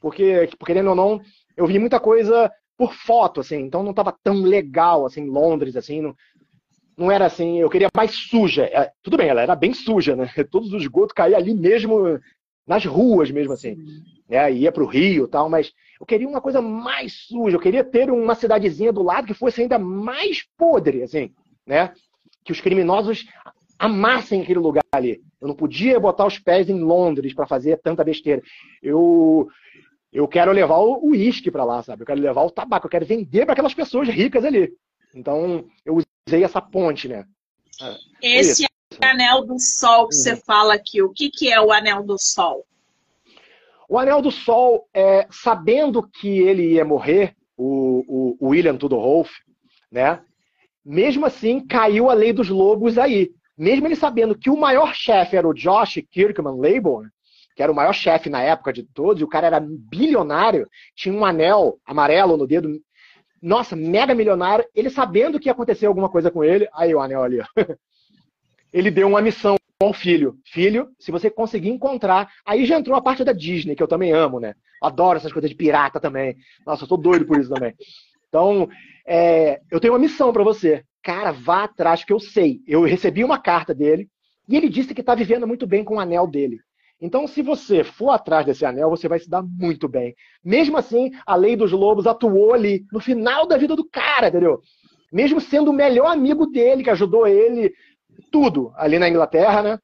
[SPEAKER 2] Porque, querendo ou não, eu vi muita coisa por foto, assim. Então não estava tão legal, assim, Londres, assim. Não, não era assim, eu queria mais suja. É, tudo bem, ela era bem suja, né? [laughs] Todos os esgotos caíam ali mesmo, nas ruas mesmo, assim. Né? Ia para o Rio tal, mas eu queria uma coisa mais suja. Eu queria ter uma cidadezinha do lado que fosse ainda mais podre, assim né? Que os criminosos amassem aquele lugar ali. Eu não podia botar os pés em Londres para fazer tanta besteira. Eu eu quero levar o uísque para lá, sabe? Eu quero levar o tabaco, eu quero vender para aquelas pessoas ricas ali. Então, eu usei essa ponte, né?
[SPEAKER 1] É, Esse anel do sol que uhum. você fala aqui, o que, que é o anel do sol?
[SPEAKER 2] O anel do sol, é, sabendo que ele ia morrer, o, o William Tudorholf, né? Mesmo assim, caiu a lei dos lobos aí. Mesmo ele sabendo que o maior chefe era o Josh Kirkman Laybourne, que era o maior chefe na época de todos, e o cara era bilionário, tinha um anel amarelo no dedo, nossa, mega milionário, ele sabendo que ia acontecer alguma coisa com ele, aí o anel ali, ó. [laughs] ele deu uma missão ao filho. Filho, se você conseguir encontrar, aí já entrou a parte da Disney, que eu também amo, né? Adoro essas coisas de pirata também. Nossa, eu tô doido por isso também. Então, é, eu tenho uma missão para você. Cara, vá atrás, que eu sei. Eu recebi uma carta dele e ele disse que está vivendo muito bem com o anel dele. Então, se você for atrás desse anel, você vai se dar muito bem. Mesmo assim, a lei dos lobos atuou ali no final da vida do cara, entendeu? Mesmo sendo o melhor amigo dele, que ajudou ele, tudo ali na Inglaterra, né?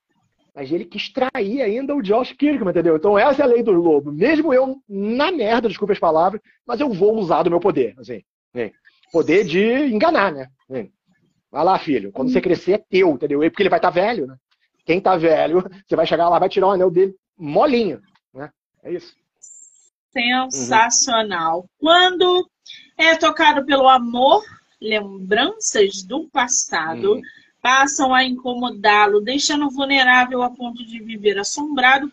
[SPEAKER 2] Mas ele quis trair ainda o Josh Kirkman, entendeu? Então essa é a lei dos lobos. Mesmo eu na merda, desculpe as palavras, mas eu vou usar do meu poder, assim. Poder de enganar, né? Vem. Vai lá, filho. Quando você crescer, é teu, entendeu? Porque ele vai estar tá velho, né? Quem tá velho, [laughs] você vai chegar lá, vai tirar o anel dele molinho, né? É isso.
[SPEAKER 1] Sensacional. Uhum. Quando é tocado pelo amor, lembranças do passado uhum. Passam a incomodá-lo, deixando vulnerável a ponto de viver assombrado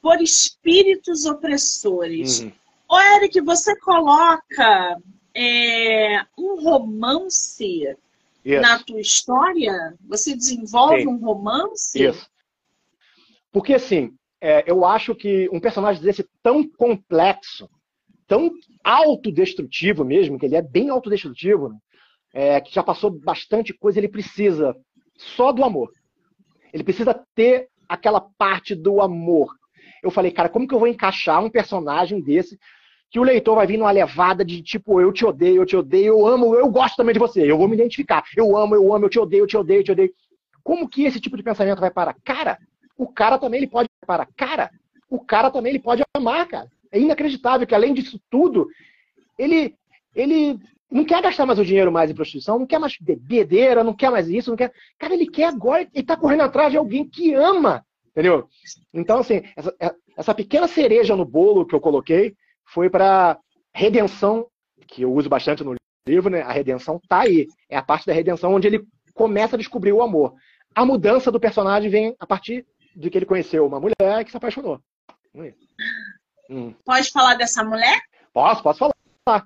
[SPEAKER 1] por espíritos opressores. Uhum. Ô, Eric, você coloca é, um romance Isso. na tua história? Você desenvolve Sim. um romance?
[SPEAKER 2] Isso. Porque, assim, é, eu acho que um personagem desse tão complexo, tão autodestrutivo mesmo, que ele é bem autodestrutivo, né? é, que já passou bastante coisa, ele precisa só do amor. Ele precisa ter aquela parte do amor. Eu falei, cara, como que eu vou encaixar um personagem desse que o leitor vai vir numa levada de tipo, eu te odeio, eu te odeio, eu amo, eu gosto também de você, eu vou me identificar. Eu amo, eu amo, eu te odeio, eu te odeio, eu te odeio. Como que esse tipo de pensamento vai para? Cara, o cara também ele pode para. Cara, o cara também ele pode amar, cara. É inacreditável que além disso tudo, ele ele não quer gastar mais o dinheiro mais em prostituição, não quer mais bebedeira, não quer mais isso, não quer. Cara, ele quer agora, ele tá correndo atrás de alguém que ama, entendeu? Então, assim, essa, essa pequena cereja no bolo que eu coloquei, foi para redenção, que eu uso bastante no livro, né? A redenção tá aí. É a parte da redenção onde ele começa a descobrir o amor. A mudança do personagem vem a partir de que ele conheceu uma mulher que se apaixonou.
[SPEAKER 1] Hum. Pode falar dessa mulher?
[SPEAKER 2] Posso, posso falar.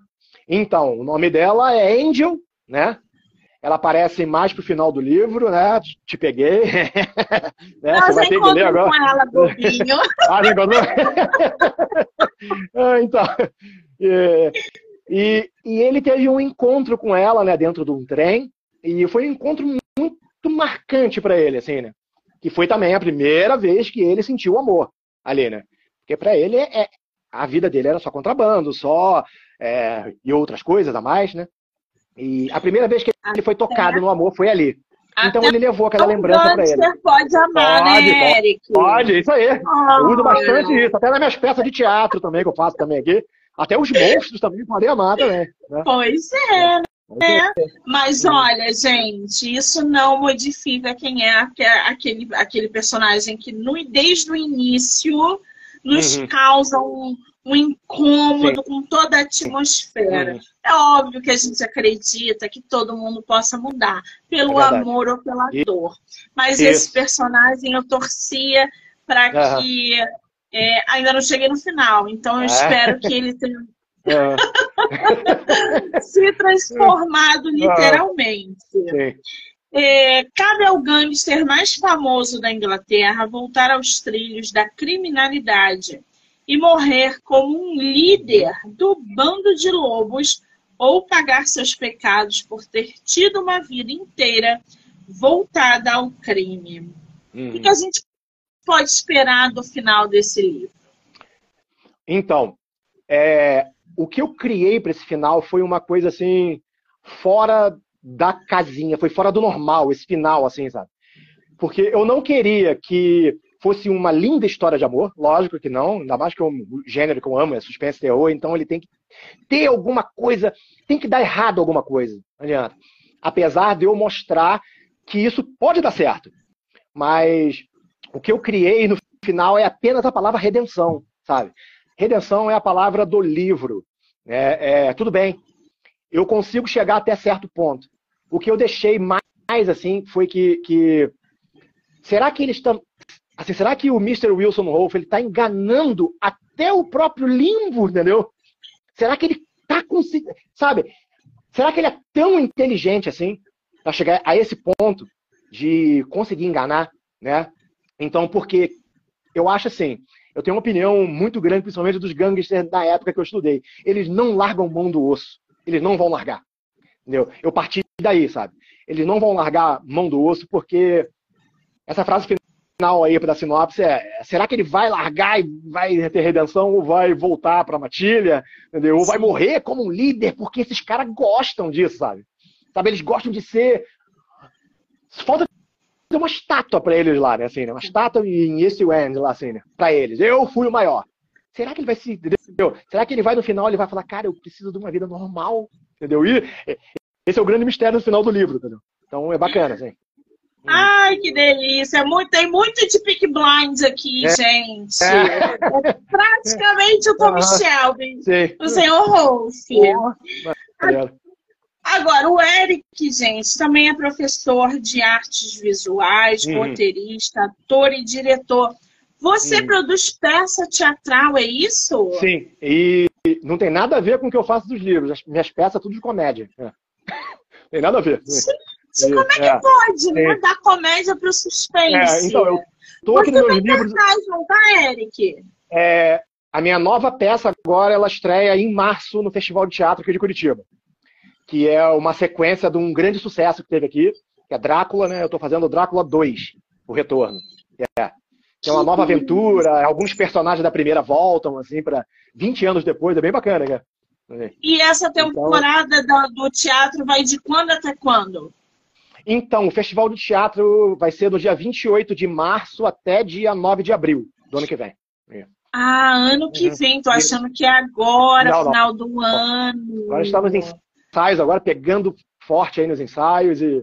[SPEAKER 2] Então, o nome dela é Angel, né? Ela aparece mais pro final do livro, né? Te peguei. [laughs]
[SPEAKER 1] né? Você vai ter que ler agora. com ela, bobinho. [laughs] ah, [laughs]
[SPEAKER 2] ah, então. E, e, e, ele teve um encontro com ela, né? Dentro de um trem. E foi um encontro muito marcante para ele, assim, né? Que foi também a primeira vez que ele sentiu amor ali, né? Porque para ele é, é, a vida dele era só contrabando, só é, e outras coisas a mais, né? E a primeira vez que ele foi tocado no amor foi ali. Então ele levou aquela lembrança para ele.
[SPEAKER 1] pode amar, pode, né, Eric?
[SPEAKER 2] Pode, isso aí. Oh, eu uso bastante isso. Até nas minhas peças de teatro também, que eu faço também aqui. Até os monstros também podem amar também.
[SPEAKER 1] Né? Pois é, né? Mas olha, gente, isso não modifica quem é aquele, aquele personagem que no, desde o início nos uhum. causa um, um incômodo Sim. com toda a atmosfera. Uhum. É óbvio que a gente acredita que todo mundo possa mudar, pelo é amor ou pela e... dor. Mas Isso. esse personagem eu torcia para que. É, ainda não cheguei no final, então eu é. espero que ele tenha [laughs] é. [laughs] se transformado literalmente. É, cabe ao gangster mais famoso da Inglaterra voltar aos trilhos da criminalidade e morrer como um líder do bando de lobos ou pagar seus pecados por ter tido uma vida inteira voltada ao crime. Uhum. O que a gente pode esperar do final desse livro?
[SPEAKER 2] Então, é, o que eu criei para esse final foi uma coisa assim fora da casinha, foi fora do normal esse final, assim, sabe? Porque eu não queria que fosse uma linda história de amor, lógico que não, ainda mais que o gênero que eu amo é suspense terror, então ele tem que ter alguma coisa, tem que dar errado alguma coisa, não adianta. Apesar de eu mostrar que isso pode dar certo. Mas o que eu criei no final é apenas a palavra redenção, sabe? Redenção é a palavra do livro. É, é, tudo bem, eu consigo chegar até certo ponto. O que eu deixei mais assim foi que, que será que eles estão assim, será que o Mr. Wilson Wolf ele está enganando até o próprio limbo, entendeu? Será que ele está conseguindo, sabe? Será que ele é tão inteligente assim para chegar a esse ponto de conseguir enganar, né? Então, porque eu acho assim, eu tenho uma opinião muito grande, principalmente dos gangsters da época que eu estudei. Eles não largam mão do osso. Eles não vão largar. Entendeu? Eu parti daí, sabe? Eles não vão largar mão do osso porque essa frase final aí para a sinopse é: será que ele vai largar e vai ter redenção ou vai voltar para a matilha? Entendeu? Ou vai morrer como um líder porque esses caras gostam disso, sabe? Sabe? Eles gostam de ser. Falta uma estátua para eles lá, né? Assim, né? Uma estátua em esse end lá, assim, né? Para eles. Eu fui o maior. Será que ele vai se. Entendeu? Será que ele vai no final ele vai falar, cara, eu preciso de uma vida normal? Entendeu? E esse é o grande mistério no final do livro, entendeu? Então é bacana, assim.
[SPEAKER 1] Ai, que delícia! É muito, tem muito de Pick Blinds aqui, é. gente. É. praticamente o Tommy Shelby, o senhor Rolf. Agora, o Eric, gente, também é professor de artes visuais, uhum. roteirista, ator e diretor. Você uhum. produz peça teatral, é isso?
[SPEAKER 2] Sim, e não tem nada a ver com o que eu faço dos livros. As minhas peças tudo de comédia. É. [laughs] tem nada a ver.
[SPEAKER 1] Sim, sim como é que é. pode, né? Dar comédia para o suspense. É,
[SPEAKER 2] então, eu tô aqui nos meus livros...
[SPEAKER 1] Cartaz, não tá, Eric?
[SPEAKER 2] É, a minha nova peça agora, ela estreia em março no Festival de Teatro aqui de Curitiba que é uma sequência de um grande sucesso que teve aqui, que é Drácula, né? Eu estou fazendo Drácula 2, o retorno. É, que é uma nova aventura, alguns personagens da primeira voltam, assim, para 20 anos depois, é bem bacana, né?
[SPEAKER 1] E essa então temporada então, do teatro vai de quando até quando?
[SPEAKER 2] Então, o Festival do Teatro vai ser do dia 28 de março até dia 9 de abril do ano que vem.
[SPEAKER 1] Ah, ano que uhum. vem, tô achando que é agora, não, final não. do ano.
[SPEAKER 2] Nós estamos em ensaios agora, pegando forte aí nos ensaios e,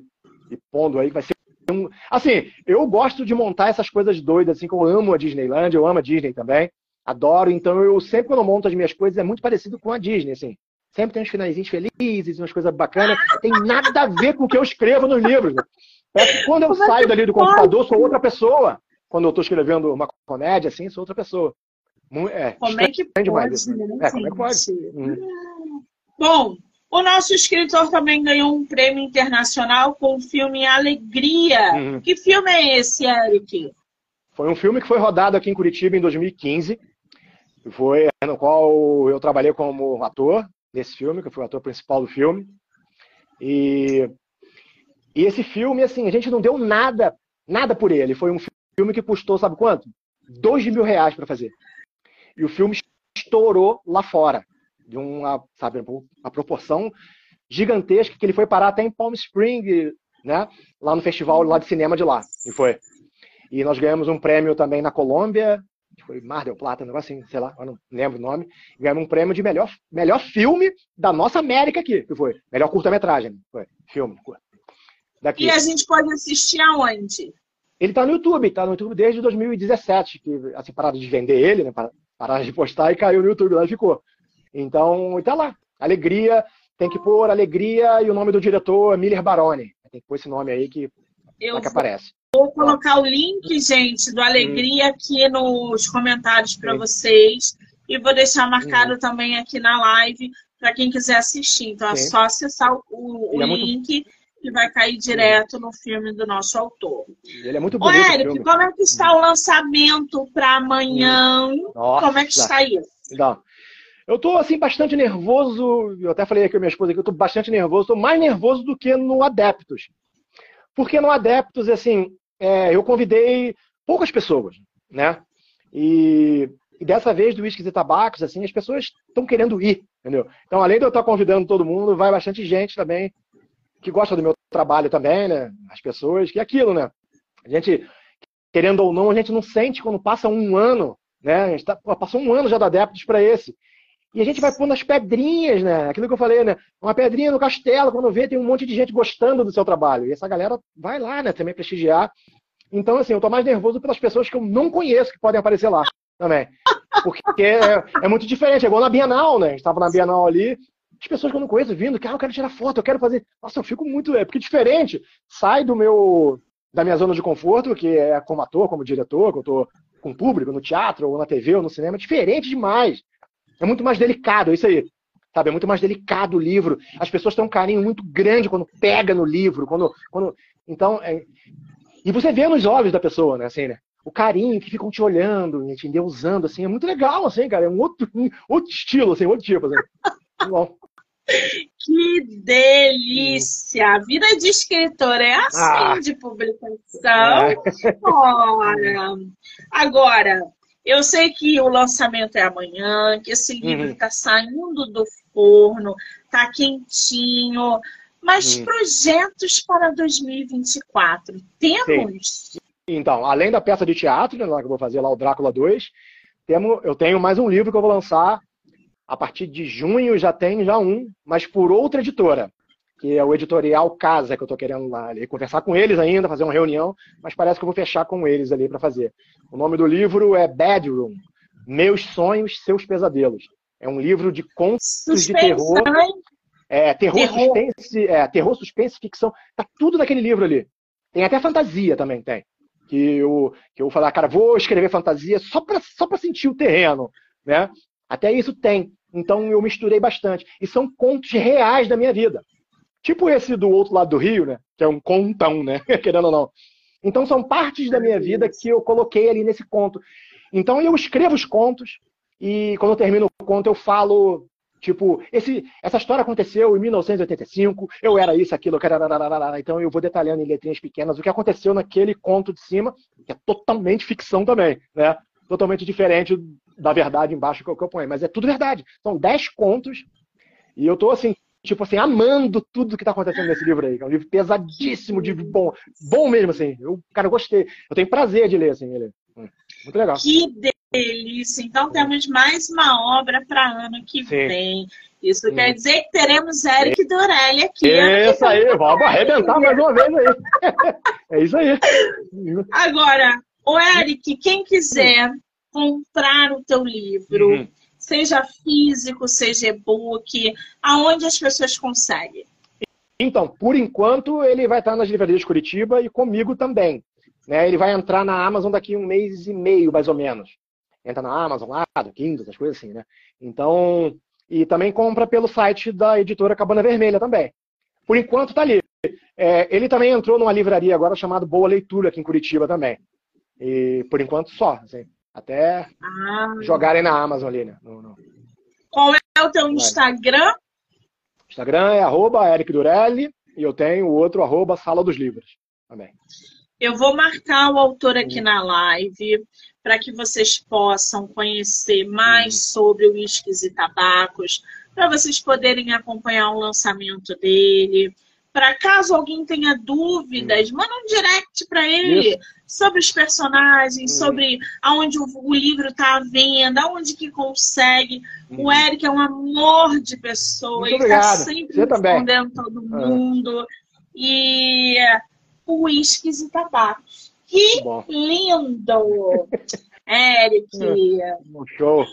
[SPEAKER 2] e pondo aí, vai ser um... Assim, eu gosto de montar essas coisas doidas, assim, como eu amo a Disneyland, eu amo a Disney também, adoro, então eu sempre quando eu monto as minhas coisas é muito parecido com a Disney, assim. Sempre tem uns finalzinhos felizes, umas coisas bacanas, tem nada a ver com o que eu escrevo nos livros. Né? que quando eu é saio dali do computador, sou outra pessoa. Quando eu estou escrevendo uma comédia, assim, sou outra pessoa.
[SPEAKER 1] É, como é que pode, demais, né? É, como é que pode? Hum. Bom, o nosso escritor também ganhou um prêmio internacional com o filme Alegria. Uhum. Que filme é esse, Eric?
[SPEAKER 2] Foi um filme que foi rodado aqui em Curitiba em 2015. Foi no qual eu trabalhei como ator nesse filme, que eu fui o ator principal do filme. E, e esse filme, assim, a gente não deu nada, nada por ele. Foi um filme que custou, sabe quanto? Dois mil reais para fazer. E o filme estourou lá fora de uma, sabe, uma proporção gigantesca que ele foi parar até em Palm Springs, né? Lá no festival lá de cinema de lá. E foi. E nós ganhamos um prêmio também na Colômbia, foi Mar del Plata, um negócio assim, sei lá, eu não lembro o nome. Ganhamos um prêmio de melhor, melhor filme da nossa América aqui, que foi. Melhor curta-metragem, foi. Filme.
[SPEAKER 1] Daqui. E a gente pode assistir aonde?
[SPEAKER 2] Ele tá no YouTube, tá no YouTube desde 2017, que assim, parado de vender ele, né? Pararam de postar e caiu no YouTube lá e ficou. Então, e tá lá. Alegria, tem que pôr Alegria e o nome do diretor Miller Baroni. Tem que pôr esse nome aí que, que aparece.
[SPEAKER 1] Vou colocar o link, gente, do Alegria hum. aqui nos comentários para vocês. E vou deixar marcado hum. também aqui na live para quem quiser assistir. Então Sim. é só acessar o, o é link muito... e vai cair direto no filme do nosso autor.
[SPEAKER 2] Ele é muito bonito.
[SPEAKER 1] Ô, Eric, como é que está o lançamento para amanhã? Nossa. Como é que está isso?
[SPEAKER 2] Então, eu estou assim bastante nervoso. Eu até falei aqui com a minha esposa que eu estou bastante nervoso. Estou mais nervoso do que no Adeptos. Porque no Adeptos, assim, é, eu convidei poucas pessoas, né? E, e dessa vez do Whisky e Tabacos, assim, as pessoas estão querendo ir, entendeu? Então, além de eu estar convidando todo mundo, vai bastante gente também que gosta do meu trabalho também, né? As pessoas, que é aquilo, né? A gente, querendo ou não, a gente não sente quando passa um ano, né? A gente tá, passou um ano já da Adeptos para esse. E a gente vai pondo as pedrinhas, né? Aquilo que eu falei, né? Uma pedrinha no castelo, quando vê, tem um monte de gente gostando do seu trabalho. E essa galera vai lá, né? Também prestigiar. Então, assim, eu tô mais nervoso pelas pessoas que eu não conheço que podem aparecer lá também. Porque é, é muito diferente. É igual na Bienal, né? A gente tava na Bienal ali, as pessoas que eu não conheço vindo, que ah, eu quero tirar foto, eu quero fazer. Nossa, eu fico muito. É porque diferente. Sai do meu. da minha zona de conforto, que é como ator, como diretor, que eu tô com público, no teatro, ou na TV, ou no cinema, é diferente demais. É muito mais delicado, é isso aí. Sabe, é muito mais delicado o livro. As pessoas têm um carinho muito grande quando pega no livro, quando, quando então é... e você vê nos olhos da pessoa, né, assim, né? O carinho que ficam te olhando, te endeusando, assim, é muito legal, assim, cara. É um outro, um [laughs] outro estilo, assim, outro tipo, assim. Bom.
[SPEAKER 1] Que delícia! A vida de escritor é assim, ah, de publicação. É. Agora, eu sei que o lançamento é amanhã, que esse livro está uhum. saindo do forno, está quentinho. Mas uhum. projetos para 2024, temos?
[SPEAKER 2] Sim. Então, além da peça de teatro, né, que eu vou fazer lá o Drácula 2, temos, eu tenho mais um livro que eu vou lançar a partir de junho, já tem já um, mas por outra editora que é o editorial Casa, que eu estou querendo lá ali, conversar com eles ainda, fazer uma reunião, mas parece que eu vou fechar com eles ali para fazer. O nome do livro é Bedroom, Meus Sonhos, Seus Pesadelos. É um livro de contos suspense, de terror. É, terror, terror. suspense, é, terror, suspense, ficção. Tá tudo naquele livro ali. Tem até fantasia também, tem. Que eu, que eu vou falar, cara, vou escrever fantasia só para só pra sentir o terreno, né? Até isso tem. Então eu misturei bastante. E são contos reais da minha vida. Tipo esse do outro lado do rio, né? Que é um contão, né? [laughs] Querendo ou não. Então são partes da minha vida que eu coloquei ali nesse conto. Então eu escrevo os contos e quando eu termino o conto eu falo Tipo, esse, essa história aconteceu em 1985, eu era isso, aquilo, então eu vou detalhando em letrinhas pequenas o que aconteceu naquele conto de cima, que é totalmente ficção também, né? Totalmente diferente da verdade embaixo que eu, que eu ponho, mas é tudo verdade. São dez contos e eu tô assim, tipo assim, amando tudo que tá acontecendo nesse livro aí. É um livro pesadíssimo, de bom, bom mesmo, assim. Eu, cara, eu gostei. Eu tenho prazer de ler, assim, ele. Hum, muito legal.
[SPEAKER 1] Que delícia! Então temos mais uma obra para ano que Sim. vem. Isso Sim. quer dizer que teremos Eric Dorelli aqui.
[SPEAKER 2] Isso aí, vamos arrebentar mais uma vez aí. [laughs] é isso aí.
[SPEAKER 1] Agora, o Eric, quem quiser comprar o teu livro, uhum seja físico, seja e-book, aonde as pessoas conseguem?
[SPEAKER 2] Então, por enquanto, ele vai estar nas livrarias de Curitiba e comigo também. Né? Ele vai entrar na Amazon daqui um mês e meio, mais ou menos. Entra na Amazon lá, do Kindle, essas coisas assim, né? Então, e também compra pelo site da editora Cabana Vermelha também. Por enquanto tá ali. É, ele também entrou numa livraria agora chamada Boa Leitura aqui em Curitiba também. E por enquanto só. Assim. Até ah. jogarem na Amazon ali, né? No, no...
[SPEAKER 1] Qual é o teu Instagram?
[SPEAKER 2] Instagram é arroba Eric Durelli e eu tenho o outro arroba Sala dos Livros também.
[SPEAKER 1] Eu vou marcar o autor aqui hum. na live para que vocês possam conhecer mais hum. sobre o Whiskies e Tabacos, para vocês poderem acompanhar o lançamento dele para caso alguém tenha dúvidas, hum. manda um direct para ele Isso. Sobre os personagens, hum. sobre aonde o, o livro está à venda, aonde que consegue. Hum. O Eric é um amor de pessoa, Muito ele está sempre Você respondendo também. todo ah. mundo. E uísques e tabacos. Que lindo! [laughs] Eric.
[SPEAKER 2] Um show.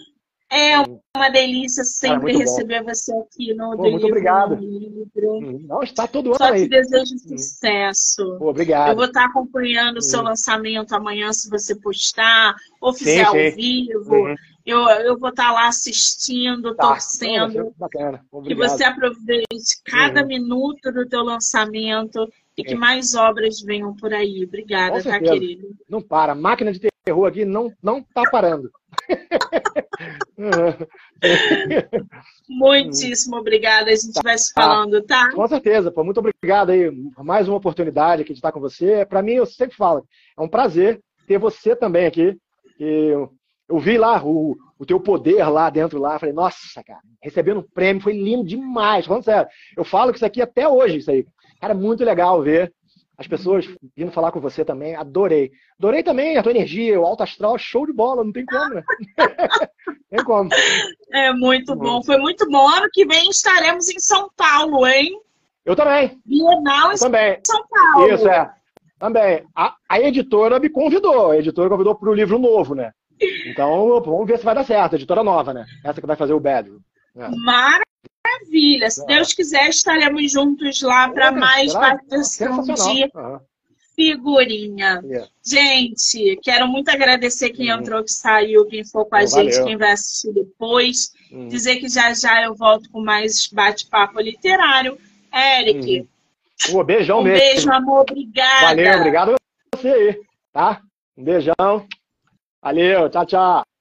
[SPEAKER 1] É uma delícia sempre receber bom. você aqui no
[SPEAKER 2] Pô, Muito obrigado.
[SPEAKER 1] Livro.
[SPEAKER 2] Hum, não, está todo ano
[SPEAKER 1] Só
[SPEAKER 2] aí.
[SPEAKER 1] te desejo hum. sucesso.
[SPEAKER 2] Pô, obrigado.
[SPEAKER 1] Eu vou estar acompanhando o seu hum. lançamento amanhã, se você postar, ou fizer sim, ao sim. vivo. Uhum. Eu, eu vou estar lá assistindo, tá. torcendo.
[SPEAKER 2] bacana.
[SPEAKER 1] Que você aproveite cada uhum. minuto do teu lançamento e que é. mais obras venham por aí. Obrigada, tá, querido?
[SPEAKER 2] Não para. A máquina de terror aqui não, não tá parando. [laughs]
[SPEAKER 1] Muitíssimo obrigada. A gente tá. vai se falando, tá?
[SPEAKER 2] Com certeza. Pô, muito obrigado aí. Mais uma oportunidade aqui de estar com você. Para mim, eu sempre falo, é um prazer ter você também aqui. Eu, eu vi lá o, o teu poder lá dentro lá. Falei, nossa, cara, recebendo um prêmio foi lindo demais. Falando sério. Eu falo que isso aqui até hoje, isso aí. Cara, é muito legal ver as pessoas vindo falar com você também, adorei. Adorei também a tua energia, o alto astral, show de bola, não tem como, né? [laughs] tem como.
[SPEAKER 1] É muito bom, foi muito bom. Ano que vem estaremos em São Paulo, hein?
[SPEAKER 2] Eu também.
[SPEAKER 1] Bienal
[SPEAKER 2] em também.
[SPEAKER 1] São Paulo.
[SPEAKER 2] Isso, é. Também. A, a editora me convidou, a editora convidou para o livro novo, né? Então, vamos ver se vai dar certo, a editora nova, né? Essa que vai fazer o Bad.
[SPEAKER 1] É. Maravilha! Maravilha. Se Deus quiser, estaremos juntos lá para mais participação de figurinha. Yeah. Gente, quero muito agradecer quem uhum. entrou, que saiu, quem for com a oh, gente, valeu. quem vai assistir depois. Uhum. Dizer que já já eu volto com mais bate-papo literário. Eric.
[SPEAKER 2] Uhum. Um beijão
[SPEAKER 1] um
[SPEAKER 2] mesmo.
[SPEAKER 1] Beijo, amor. Obrigada.
[SPEAKER 2] Valeu, obrigado a você aí, tá? Um beijão. Valeu, tchau, tchau.